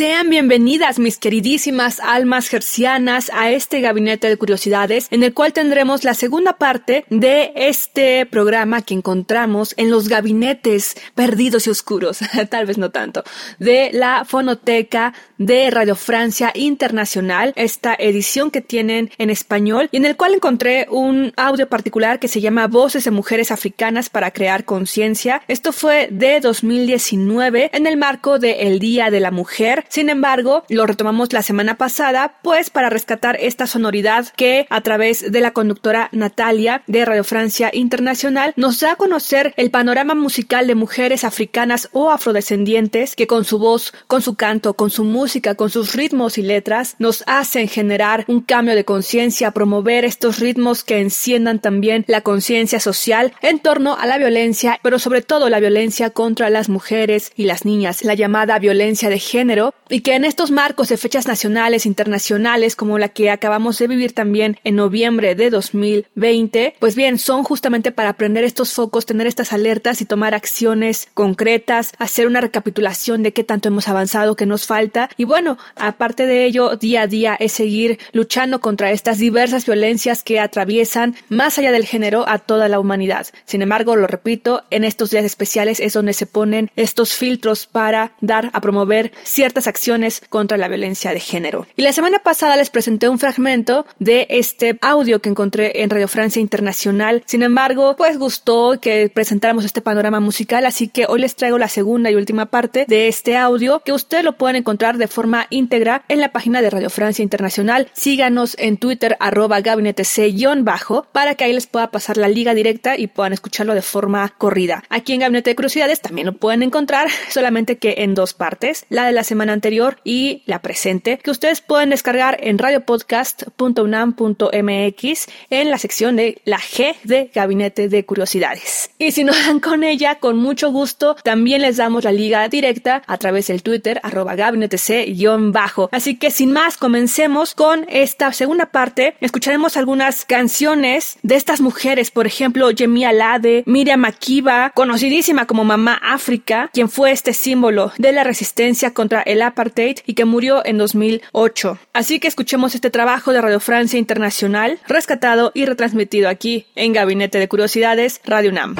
Sean bienvenidas mis queridísimas almas gercianas a este gabinete de curiosidades en el cual tendremos la segunda parte de este programa que encontramos en los gabinetes perdidos y oscuros, tal vez no tanto, de la fonoteca de Radio Francia Internacional, esta edición que tienen en español y en el cual encontré un audio particular que se llama Voces de Mujeres Africanas para Crear Conciencia. Esto fue de 2019 en el marco del Día de la Mujer. Sin embargo, lo retomamos la semana pasada, pues para rescatar esta sonoridad que a través de la conductora Natalia de Radio Francia Internacional nos da a conocer el panorama musical de mujeres africanas o afrodescendientes que con su voz, con su canto, con su música, con sus ritmos y letras nos hacen generar un cambio de conciencia, promover estos ritmos que enciendan también la conciencia social en torno a la violencia, pero sobre todo la violencia contra las mujeres y las niñas, la llamada violencia de género, y que en estos marcos de fechas nacionales, internacionales, como la que acabamos de vivir también en noviembre de 2020, pues bien, son justamente para aprender estos focos, tener estas alertas y tomar acciones concretas, hacer una recapitulación de qué tanto hemos avanzado, qué nos falta. Y bueno, aparte de ello, día a día es seguir luchando contra estas diversas violencias que atraviesan más allá del género a toda la humanidad. Sin embargo, lo repito, en estos días especiales es donde se ponen estos filtros para dar a promover ciertas acciones contra la violencia de género. Y la semana pasada les presenté un fragmento de este audio que encontré en Radio Francia Internacional. Sin embargo, pues gustó que presentáramos este panorama musical, así que hoy les traigo la segunda y última parte de este audio que ustedes lo pueden encontrar de forma íntegra en la página de Radio Francia Internacional. Síganos en Twitter arroba gabinete C-bajo para que ahí les pueda pasar la liga directa y puedan escucharlo de forma corrida. Aquí en Gabinete de Curiosidades también lo pueden encontrar, solamente que en dos partes, la de la semana anterior y la presente, que ustedes pueden descargar en radiopodcast.unam.mx en la sección de la G de Gabinete de Curiosidades. Y si no dan con ella, con mucho gusto, también les damos la liga directa a través del Twitter arroba gabinete C-bajo. Así que sin más, comencemos con esta segunda parte. Escucharemos algunas canciones de estas mujeres, por ejemplo, Yemi Alade, Miriam Akiba, conocidísima como Mamá África, quien fue este símbolo de la resistencia contra el apartheid y que murió en 2008. Así que escuchemos este trabajo de Radio Francia Internacional, rescatado y retransmitido aquí en Gabinete de Curiosidades, Radio UNAM.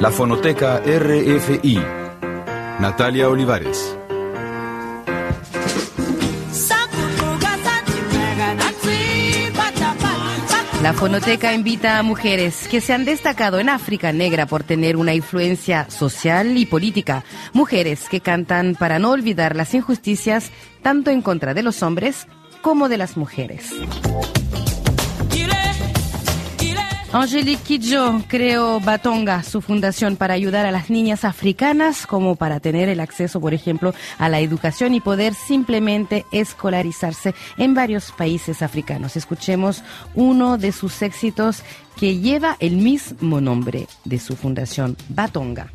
La Fonoteca RFI. Natalia Olivares. La fonoteca invita a mujeres que se han destacado en África Negra por tener una influencia social y política. Mujeres que cantan para no olvidar las injusticias tanto en contra de los hombres como de las mujeres. Angelique Kidjo creó Batonga, su fundación para ayudar a las niñas africanas como para tener el acceso, por ejemplo, a la educación y poder simplemente escolarizarse en varios países africanos. Escuchemos uno de sus éxitos que lleva el mismo nombre de su fundación, Batonga.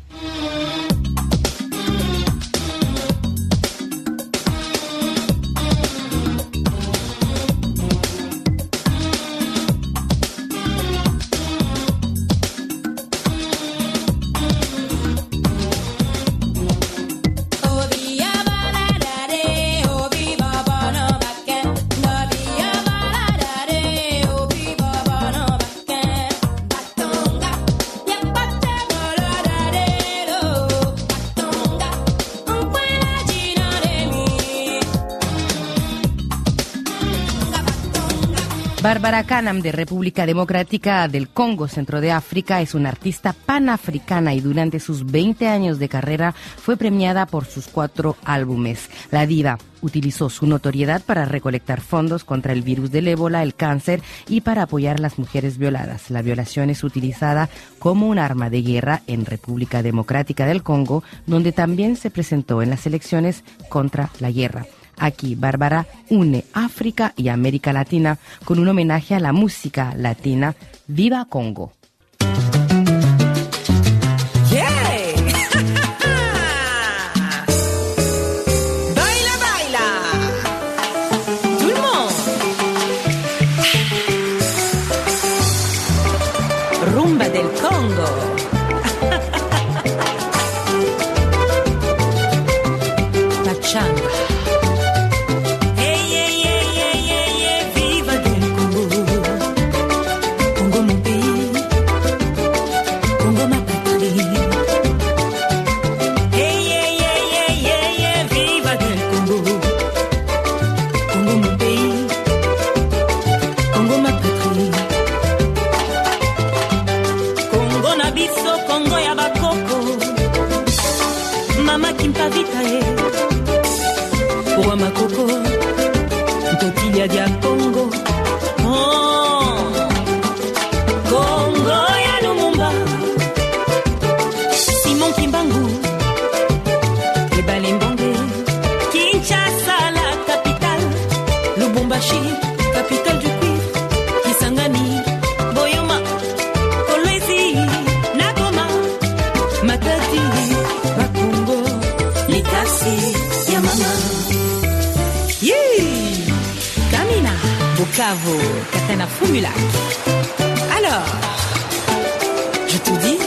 Bárbara de República Democrática del Congo, Centro de África, es una artista panafricana y durante sus 20 años de carrera fue premiada por sus cuatro álbumes. La diva utilizó su notoriedad para recolectar fondos contra el virus del ébola, el cáncer y para apoyar a las mujeres violadas. La violación es utilizada como un arma de guerra en República Democrática del Congo, donde también se presentó en las elecciones contra la guerra. Aquí Bárbara une África y América Latina con un homenaje a la música latina. ¡Viva Congo! Wa makoko. Ntotilia dia Congo. Likasi, Yamama. Yeah! Kamina, Bukavu, Katana Fumulak. Alors, je te dis,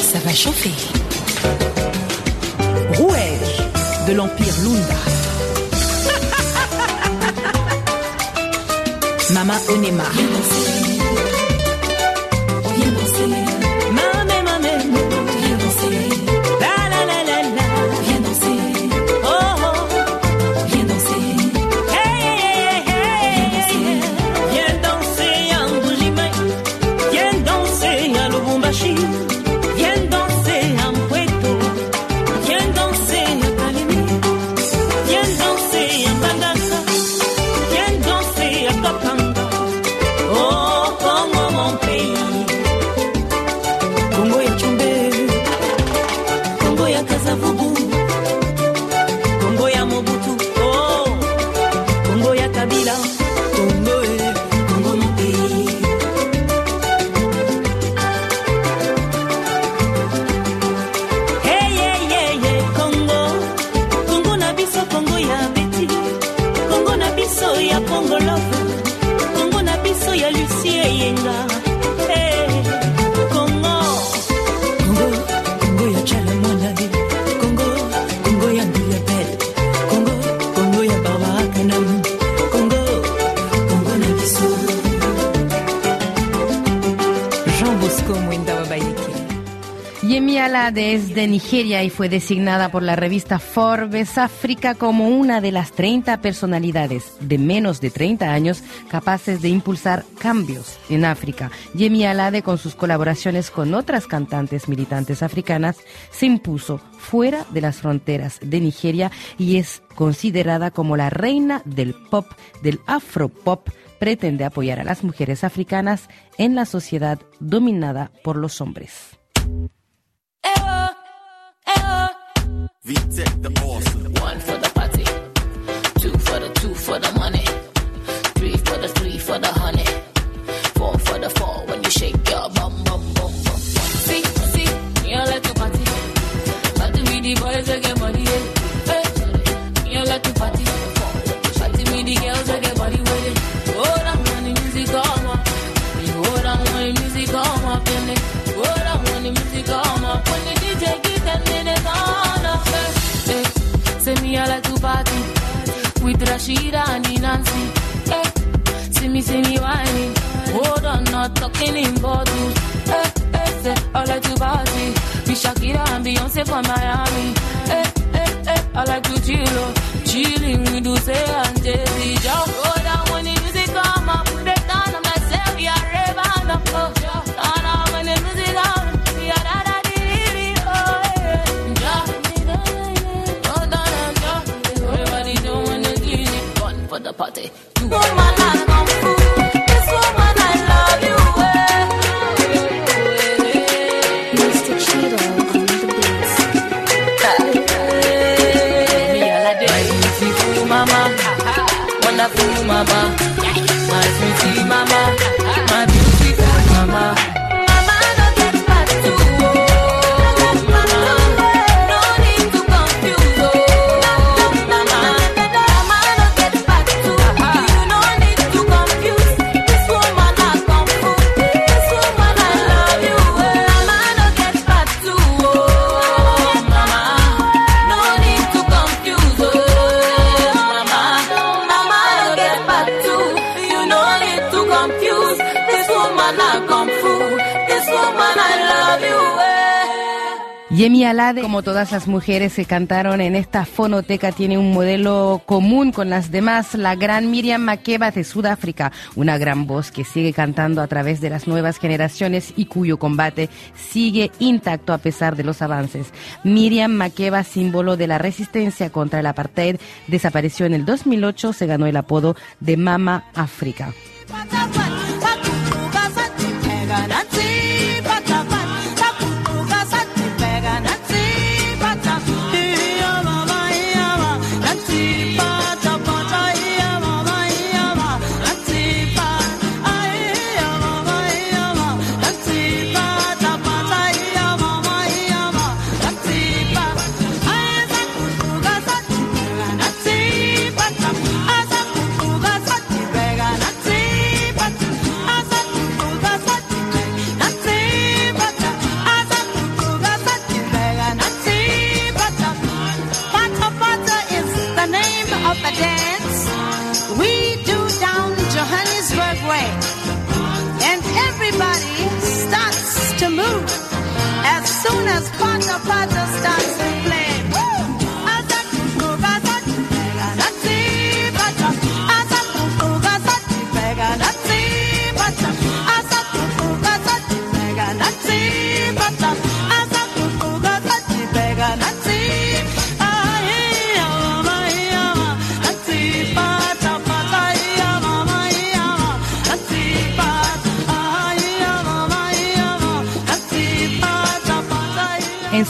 ça va chauffer. Rouège de l'Empire Lunda. Mama Onema. Es de Nigeria y fue designada por la revista Forbes África como una de las 30 personalidades de menos de 30 años capaces de impulsar cambios en África. Yemi Alade, con sus colaboraciones con otras cantantes militantes africanas, se impuso fuera de las fronteras de Nigeria y es considerada como la reina del pop, del afropop. Pretende apoyar a las mujeres africanas en la sociedad dominada por los hombres. One for the party, two for the two for the money, three for the three for the honey, and Nancy. Hey, see me, see me whining. Hold on, not talking in bottles. Hey, hey, eh, eh, say I like to party with Shakira and Beyonce from Miami. Hey, hey, hey, I like to chill, chilling with Dulce and Jay-Z. Just the party. Como todas las mujeres que cantaron en esta fonoteca, tiene un modelo común con las demás, la gran Miriam Makeba de Sudáfrica, una gran voz que sigue cantando a través de las nuevas generaciones y cuyo combate sigue intacto a pesar de los avances. Miriam Makeba, símbolo de la resistencia contra el apartheid, desapareció en el 2008, se ganó el apodo de Mama África.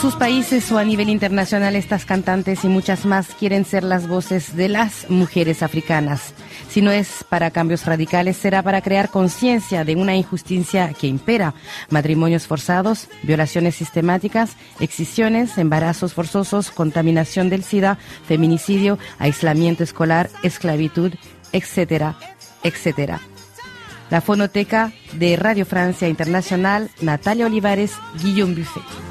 Sus países o a nivel internacional, estas cantantes y muchas más quieren ser las voces de las mujeres africanas. Si no es para cambios radicales, será para crear conciencia de una injusticia que impera. Matrimonios forzados, violaciones sistemáticas, excisiones, embarazos forzosos, contaminación del SIDA, feminicidio, aislamiento escolar, esclavitud, etcétera, etcétera. La fonoteca de Radio Francia Internacional, Natalia Olivares, Guillaume Buffet.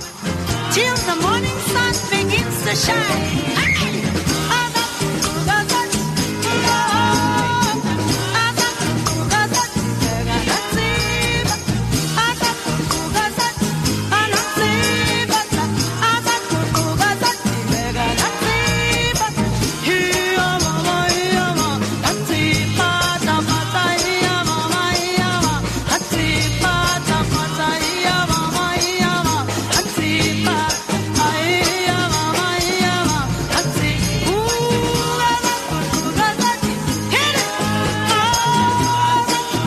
Till the morning sun begins to shine.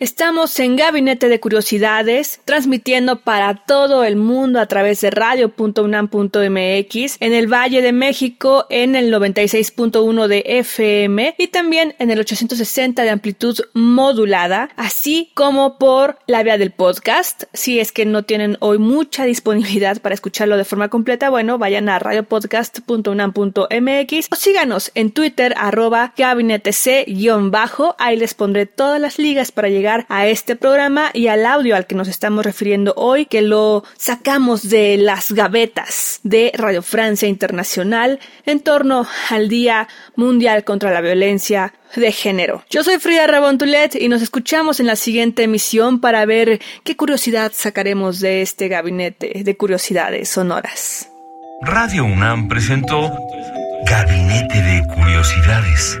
Estamos en Gabinete de Curiosidades, transmitiendo para todo el mundo a través de radio.unam.mx, en el Valle de México en el 96.1 de FM y también en el 860 de amplitud modulada, así como por la vía del podcast. Si es que no tienen hoy mucha disponibilidad para escucharlo de forma completa, bueno, vayan a radiopodcast.unam.mx o síganos en Twitter arroba gabinete C-bajo, ahí les pondré todas las ligas para llegar a este programa y al audio al que nos estamos refiriendo hoy, que lo sacamos de las gavetas de Radio Francia Internacional en torno al Día Mundial contra la Violencia de Género. Yo soy Frida Rabontulet y nos escuchamos en la siguiente emisión para ver qué curiosidad sacaremos de este gabinete de curiosidades sonoras. Radio UNAM presentó Gabinete de Curiosidades.